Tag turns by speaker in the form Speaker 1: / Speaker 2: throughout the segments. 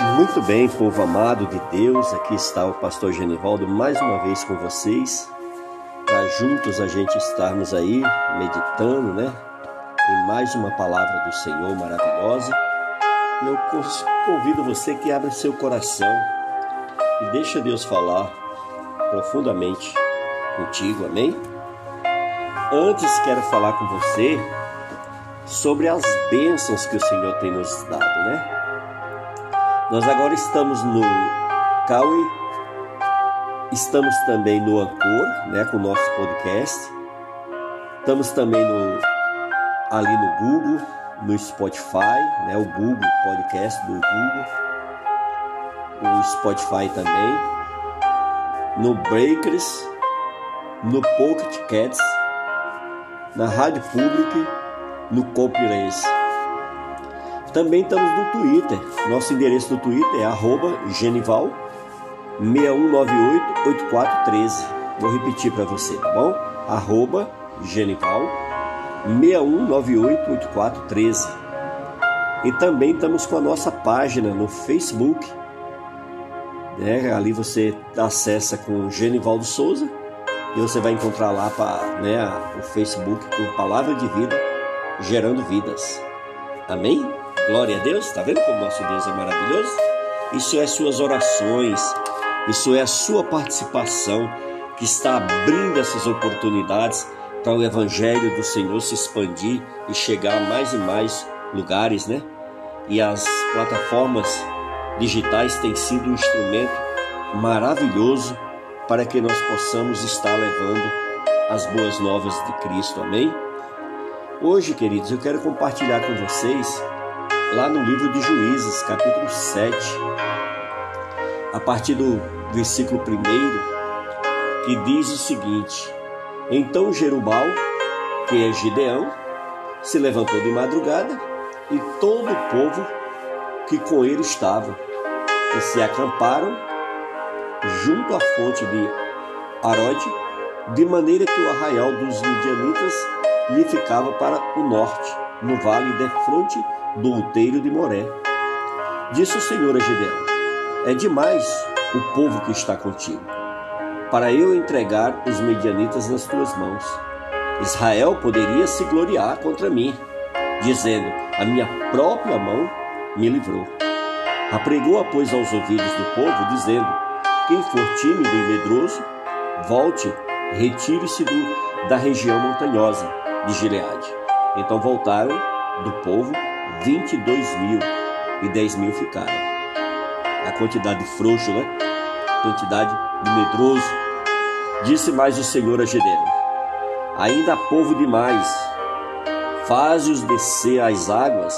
Speaker 1: Muito bem, povo amado de Deus, aqui está o pastor Genivaldo mais uma vez com vocês, para juntos a gente estarmos aí meditando, né, em mais uma palavra do Senhor maravilhosa. Eu convido você que abra seu coração e deixa Deus falar profundamente contigo, amém? Antes quero falar com você sobre as bênçãos que o Senhor tem nos dado, né? Nós agora estamos no Kawi, estamos também no Ancor, né, com o nosso podcast. Estamos também no, ali no Google, no Spotify, né, o Google Podcast do Google, o Spotify também, no Breakers, no Pocket Cats, na Rádio Public, no Copyrace. Também estamos no Twitter. Nosso endereço do Twitter é Genival 61988413. Vou repetir para você, tá bom? Arroba Genival 61988413. E também estamos com a nossa página no Facebook. Né? Ali você acessa com Genivaldo Souza e você vai encontrar lá pra, né, o Facebook com Palavra de Vida, gerando vidas. Amém? Glória a Deus, está vendo como nosso Deus é maravilhoso? Isso é suas orações, isso é a sua participação que está abrindo essas oportunidades para o Evangelho do Senhor se expandir e chegar a mais e mais lugares, né? E as plataformas digitais têm sido um instrumento maravilhoso para que nós possamos estar levando as boas novas de Cristo, amém? Hoje, queridos, eu quero compartilhar com vocês lá no livro de Juízes, capítulo 7, a partir do versículo 1, que diz o seguinte: Então Jerubal, que é Gideão, se levantou de madrugada e todo o povo que com ele estava, e se acamparam junto à fonte de Arode, de maneira que o arraial dos midianitas lhe ficava para o norte, no vale de fronte do outeiro de Moré. Disse o Senhor a Gideão: É demais o povo que está contigo, para eu entregar os medianitas nas tuas mãos. Israel poderia se gloriar contra mim, dizendo: A minha própria mão me livrou. Apregou, pois, aos ouvidos do povo, dizendo: Quem for tímido e medroso, volte, retire-se da região montanhosa de Gileade. Então voltaram do povo 22 mil e 10 mil ficaram. A quantidade de frouxo, né? A quantidade de medroso. Disse mais o Senhor a Gedeão: Ainda há povo demais, faze-os descer às águas,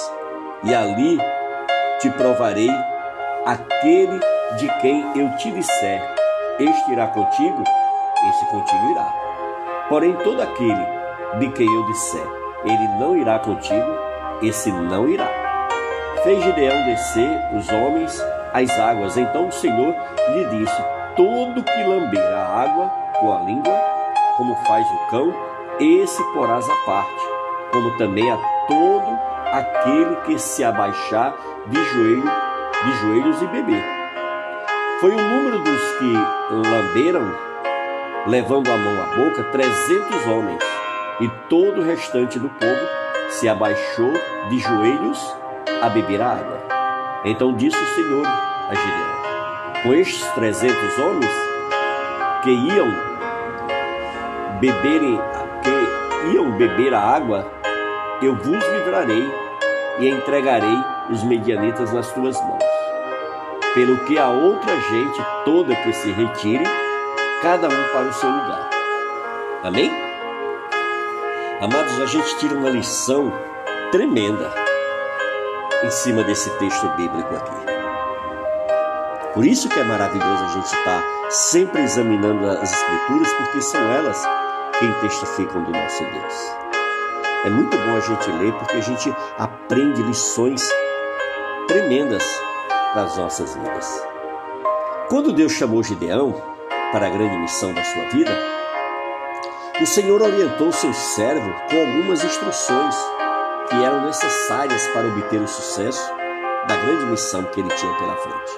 Speaker 1: e ali te provarei aquele de quem eu te disser: Este irá contigo, esse contigo irá. Porém, todo aquele de quem eu disser: Ele não irá contigo, esse não irá. Fez Gideão descer os homens às águas. Então o Senhor lhe disse: Todo que lamber a água com a língua, como faz o cão, esse porás à parte, como também a todo aquele que se abaixar de joelho, de joelhos e beber. Foi o número dos que lamberam, levando a mão à boca, trezentos homens, e todo o restante do povo se abaixou de joelhos a beber a água. Então disse o Senhor a Gideão: Com estes trezentos homens que iam beberem, que iam beber a água, eu vos livrarei e entregarei os medianitas nas tuas mãos. Pelo que a outra gente toda que se retire, cada um para o seu lugar. Amém? Amados, a gente tira uma lição tremenda em cima desse texto bíblico aqui. Por isso que é maravilhoso a gente estar sempre examinando as Escrituras, porque são elas quem testificam do nosso Deus. É muito bom a gente ler, porque a gente aprende lições tremendas para as nossas vidas. Quando Deus chamou Gideão para a grande missão da sua vida, o Senhor orientou seu servo com algumas instruções que eram necessárias para obter o sucesso da grande missão que ele tinha pela frente.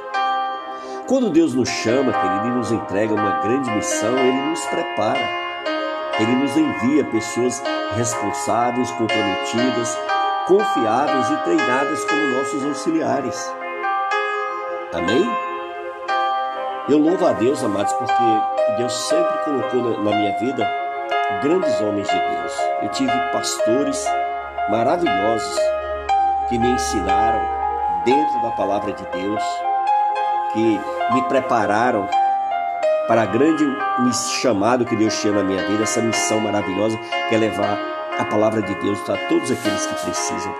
Speaker 1: Quando Deus nos chama, querido, e nos entrega uma grande missão, ele nos prepara. Ele nos envia pessoas responsáveis, comprometidas, confiáveis e treinadas como nossos auxiliares. Amém? Eu louvo a Deus, amados, porque Deus sempre colocou na minha vida grandes homens de Deus. Eu tive pastores maravilhosos que me ensinaram dentro da palavra de Deus, que me prepararam para a grande chamado que Deus tinha na minha vida, essa missão maravilhosa que é levar a palavra de Deus a todos aqueles que precisam.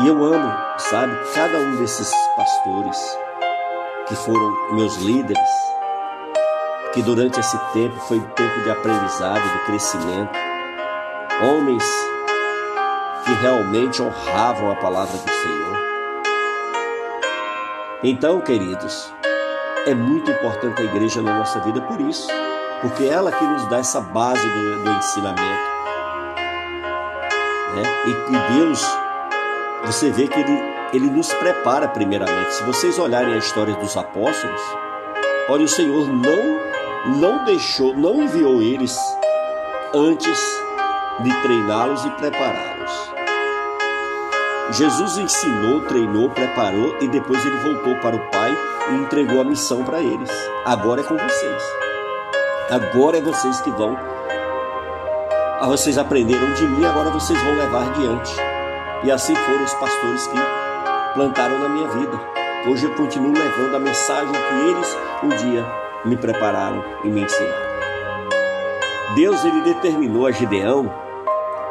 Speaker 1: E eu amo, sabe, cada um desses pastores que foram meus líderes, que durante esse tempo foi um tempo de aprendizado, de crescimento. Homens que realmente honravam a palavra do Senhor. Então, queridos, é muito importante a igreja na nossa vida por isso, porque é ela que nos dá essa base do, do ensinamento. Né? E que Deus, você vê que ele, ele nos prepara primeiramente. Se vocês olharem a história dos apóstolos, olha, o Senhor não, não deixou, não enviou eles antes de treiná-los e prepará-los. Jesus ensinou, treinou, preparou e depois ele voltou para o Pai e entregou a missão para eles. Agora é com vocês. Agora é vocês que vão. Ah, vocês aprenderam de mim, agora vocês vão levar adiante. E assim foram os pastores que plantaram na minha vida. Hoje eu continuo levando a mensagem que eles um dia me prepararam e me ensinaram. Deus ele determinou a Gideão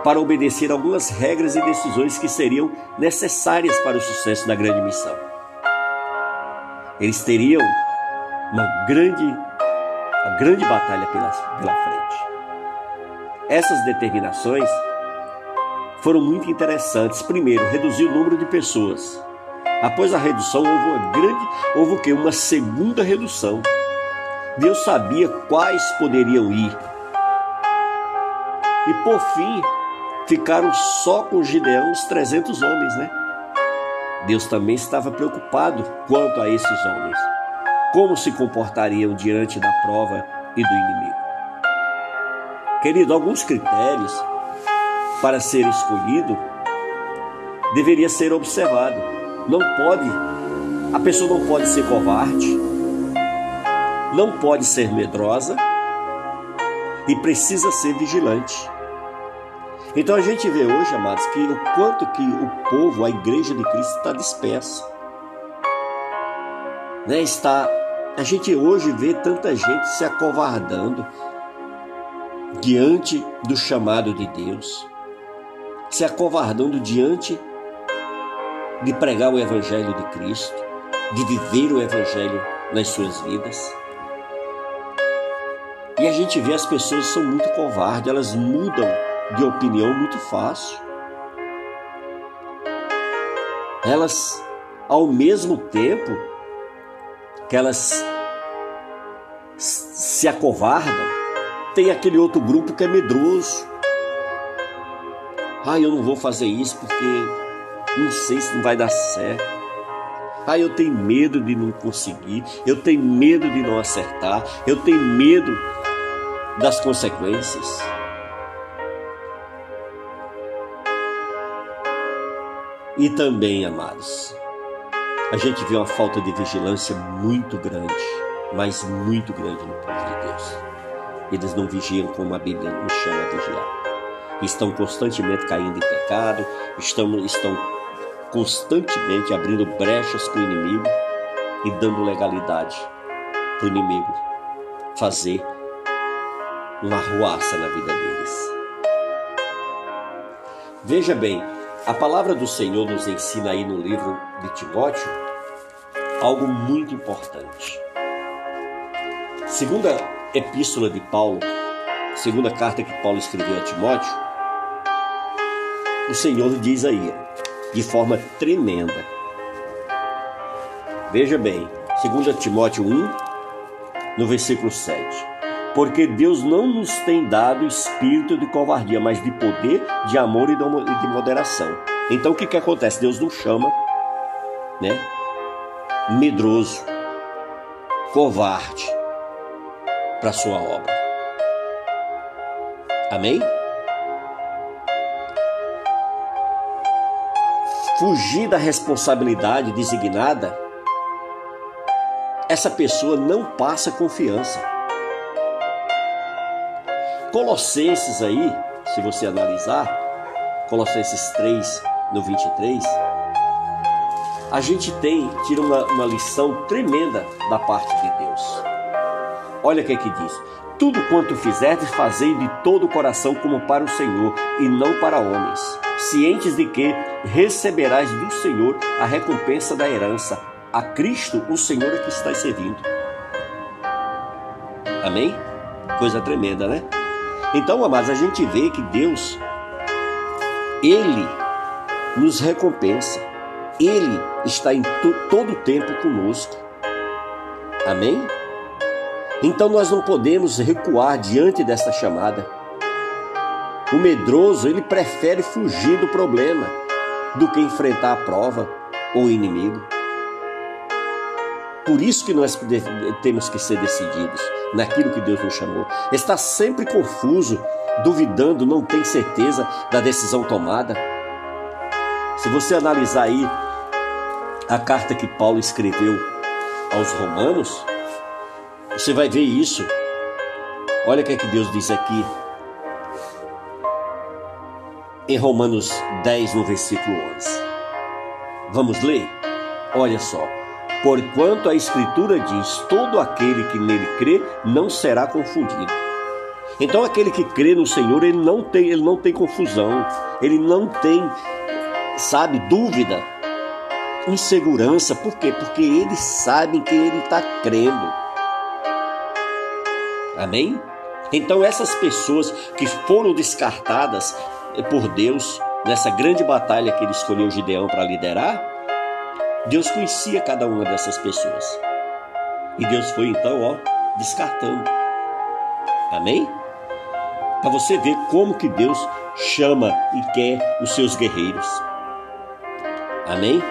Speaker 1: para obedecer algumas regras e decisões que seriam necessárias para o sucesso da grande missão. Eles teriam uma grande, uma grande batalha pela, pela frente. Essas determinações foram muito interessantes. Primeiro, reduzir o número de pessoas. Após a redução, houve uma grande, houve o que? Uma segunda redução. Deus sabia quais poderiam ir. E por fim, ficaram só com Gideão os 300 homens, né? Deus também estava preocupado quanto a esses homens. Como se comportariam diante da prova e do inimigo. Querido, alguns critérios para ser escolhido deveria ser observado. Não pode, a pessoa não pode ser covarde, não pode ser medrosa e precisa ser vigilante. Então a gente vê hoje, amados, que o quanto que o povo, a igreja de Cristo está dispersa. Né? Está, a gente hoje vê tanta gente se acovardando diante do chamado de Deus, se acovardando diante de pregar o evangelho de Cristo, de viver o evangelho nas suas vidas. E a gente vê as pessoas são muito covardes, elas mudam de opinião muito fácil. Elas, ao mesmo tempo que elas se acovardam, tem aquele outro grupo que é medroso. Ah, eu não vou fazer isso porque não sei se não vai dar certo. Ah, eu tenho medo de não conseguir, eu tenho medo de não acertar, eu tenho medo das consequências. E também, amados, a gente vê uma falta de vigilância muito grande, mas muito grande no povo de Deus. Eles não vigiam como a Bíblia nos chama a vigiar. Estão constantemente caindo em pecado, estão, estão constantemente abrindo brechas para o inimigo e dando legalidade para o inimigo fazer uma arruaça na vida deles. Veja bem, a palavra do Senhor nos ensina aí no livro de Timóteo algo muito importante. Segunda epístola de Paulo, segunda carta que Paulo escreveu a Timóteo, o Senhor diz aí, de forma tremenda. Veja bem, 2 Timóteo 1, no versículo 7 porque Deus não nos tem dado espírito de covardia, mas de poder, de amor e de moderação. Então o que, que acontece? Deus não chama, né? Medroso, covarde para sua obra. Amém? Fugir da responsabilidade designada, essa pessoa não passa confiança. Colossenses aí, se você analisar, Colossenses 3, no 23, a gente tem, tira uma, uma lição tremenda da parte de Deus. Olha o que é que diz: Tudo quanto fizerdes, fazei de todo o coração como para o Senhor e não para homens, cientes de que receberás do Senhor a recompensa da herança. A Cristo, o Senhor é que está servindo. Amém? Coisa tremenda, né? Então, amados, a gente vê que Deus, Ele nos recompensa. Ele está em todo o tempo conosco. Amém? Então nós não podemos recuar diante dessa chamada. O medroso, ele prefere fugir do problema do que enfrentar a prova ou o inimigo. Por isso que nós temos que ser decididos naquilo que Deus nos chamou. Está sempre confuso, duvidando, não tem certeza da decisão tomada. Se você analisar aí a carta que Paulo escreveu aos Romanos, você vai ver isso. Olha o que é que Deus diz aqui em Romanos 10, no versículo 11. Vamos ler? Olha só. Porquanto a Escritura diz: todo aquele que nele crê não será confundido. Então aquele que crê no Senhor, ele não tem, ele não tem confusão, ele não tem, sabe, dúvida, insegurança. Por quê? Porque ele sabe que ele está crendo. Amém? Então essas pessoas que foram descartadas por Deus nessa grande batalha que ele escolheu Gideão para liderar, Deus conhecia cada uma dessas pessoas. E Deus foi então, ó, descartando. Amém? Para você ver como que Deus chama e quer os seus guerreiros. Amém?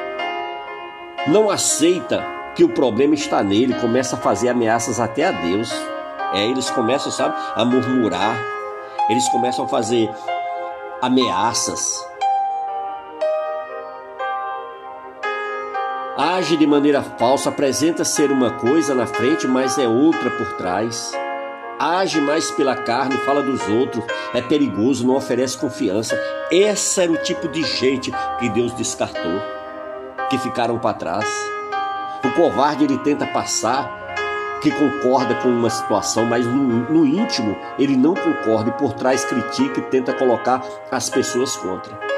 Speaker 1: Não aceita que o problema está nele, começa a fazer ameaças até a Deus. É, eles começam, sabe, a murmurar. Eles começam a fazer ameaças. Age de maneira falsa, apresenta ser uma coisa na frente, mas é outra por trás. Age mais pela carne, fala dos outros, é perigoso, não oferece confiança. Esse era o tipo de gente que Deus descartou, que ficaram para trás. O covarde ele tenta passar que concorda com uma situação, mas no, no íntimo ele não concorda e por trás critica e tenta colocar as pessoas contra.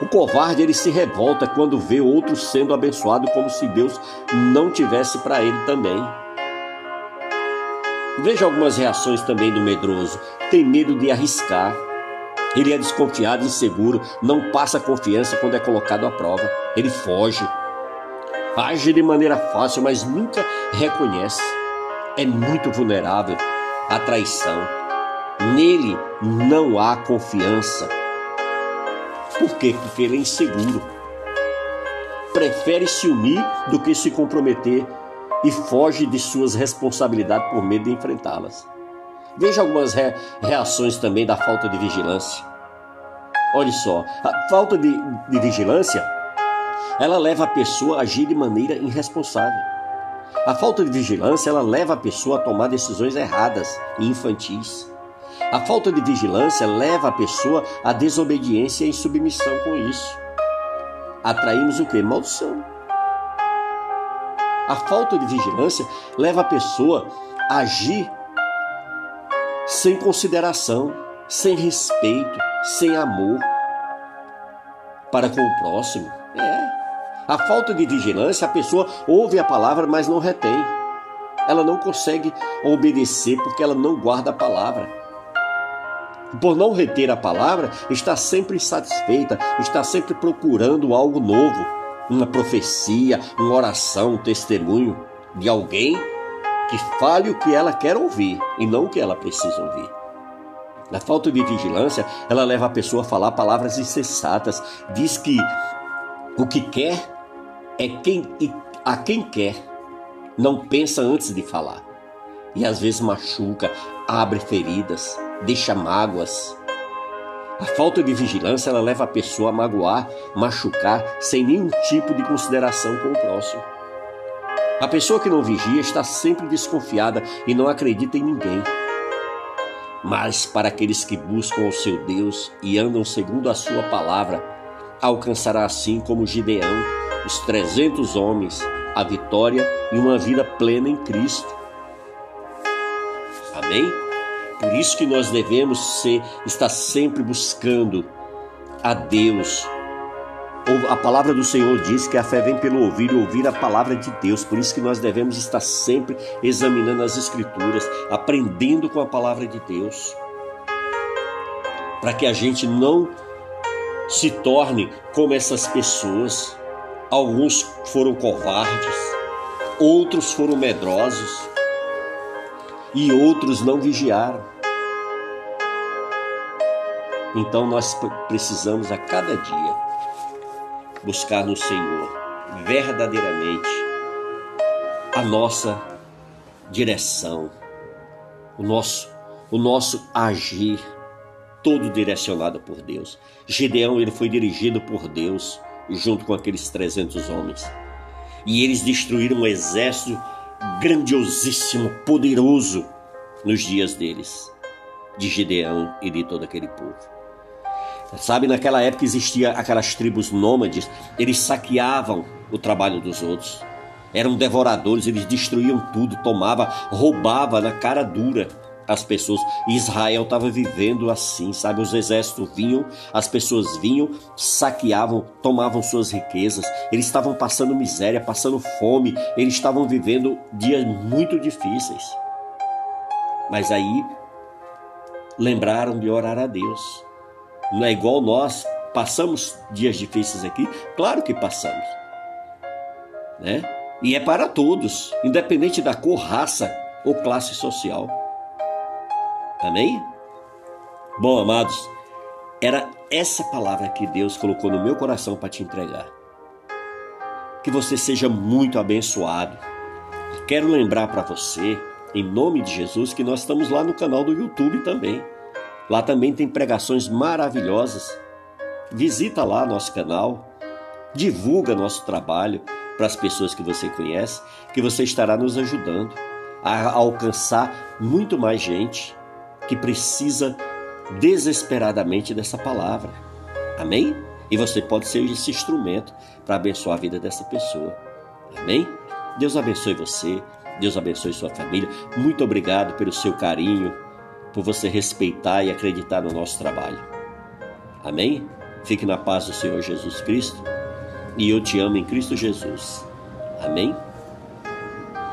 Speaker 1: O covarde ele se revolta quando vê outros sendo abençoados como se Deus não tivesse para ele também. Veja algumas reações também do medroso. Tem medo de arriscar. Ele é desconfiado, inseguro, não passa confiança quando é colocado à prova. Ele foge. Age de maneira fácil, mas nunca reconhece. É muito vulnerável à traição. Nele não há confiança. Por quê? Porque ele é inseguro. Prefere se unir do que se comprometer e foge de suas responsabilidades por medo de enfrentá-las. Veja algumas re reações também da falta de vigilância. Olhe só, a falta de, de vigilância ela leva a pessoa a agir de maneira irresponsável. A falta de vigilância ela leva a pessoa a tomar decisões erradas e infantis. A falta de vigilância leva a pessoa à desobediência e submissão com isso. Atraímos o que? Maldição. A falta de vigilância leva a pessoa a agir sem consideração, sem respeito, sem amor para com o próximo. É. A falta de vigilância, a pessoa ouve a palavra, mas não retém. Ela não consegue obedecer porque ela não guarda a palavra. Por não reter a palavra, está sempre insatisfeita, está sempre procurando algo novo, uma profecia, uma oração, um testemunho de alguém que fale o que ela quer ouvir e não o que ela precisa ouvir. A falta de vigilância, ela leva a pessoa a falar palavras insensatas. Diz que o que quer é quem a quem quer. Não pensa antes de falar. E às vezes machuca, abre feridas, deixa mágoas. A falta de vigilância ela leva a pessoa a magoar, machucar, sem nenhum tipo de consideração com o próximo. A pessoa que não vigia está sempre desconfiada e não acredita em ninguém. Mas para aqueles que buscam o seu Deus e andam segundo a sua palavra, alcançará assim como Gideão, os trezentos homens, a vitória e uma vida plena em Cristo. Amém? Por isso que nós devemos ser, estar sempre buscando a Deus. A palavra do Senhor diz que a fé vem pelo ouvir e ouvir a palavra de Deus. Por isso que nós devemos estar sempre examinando as Escrituras, aprendendo com a palavra de Deus. Para que a gente não se torne como essas pessoas. Alguns foram covardes, outros foram medrosos, e outros não vigiaram. Então nós precisamos a cada dia buscar no Senhor verdadeiramente a nossa direção, o nosso o nosso agir todo direcionado por Deus. Gideão ele foi dirigido por Deus junto com aqueles 300 homens. E eles destruíram um exército grandiosíssimo, poderoso nos dias deles, de Gideão e de todo aquele povo. Sabe, naquela época existia aquelas tribos nômades, eles saqueavam o trabalho dos outros. Eram devoradores, eles destruíam tudo, tomava, roubava na cara dura as pessoas. Israel estava vivendo assim, sabe? Os exércitos vinham, as pessoas vinham, saqueavam, tomavam suas riquezas. Eles estavam passando miséria, passando fome, eles estavam vivendo dias muito difíceis. Mas aí lembraram de orar a Deus. Não é igual nós passamos dias difíceis aqui? Claro que passamos. Né? E é para todos, independente da cor, raça ou classe social. Amém? Bom, amados, era essa palavra que Deus colocou no meu coração para te entregar. Que você seja muito abençoado. Quero lembrar para você, em nome de Jesus, que nós estamos lá no canal do YouTube também. Lá também tem pregações maravilhosas. Visita lá nosso canal, divulga nosso trabalho para as pessoas que você conhece, que você estará nos ajudando a alcançar muito mais gente que precisa desesperadamente dessa palavra. Amém? E você pode ser esse instrumento para abençoar a vida dessa pessoa. Amém? Deus abençoe você, Deus abençoe sua família. Muito obrigado pelo seu carinho, por você respeitar e acreditar no nosso trabalho. Amém? Fique na paz do Senhor Jesus Cristo. E eu te amo em Cristo Jesus. Amém?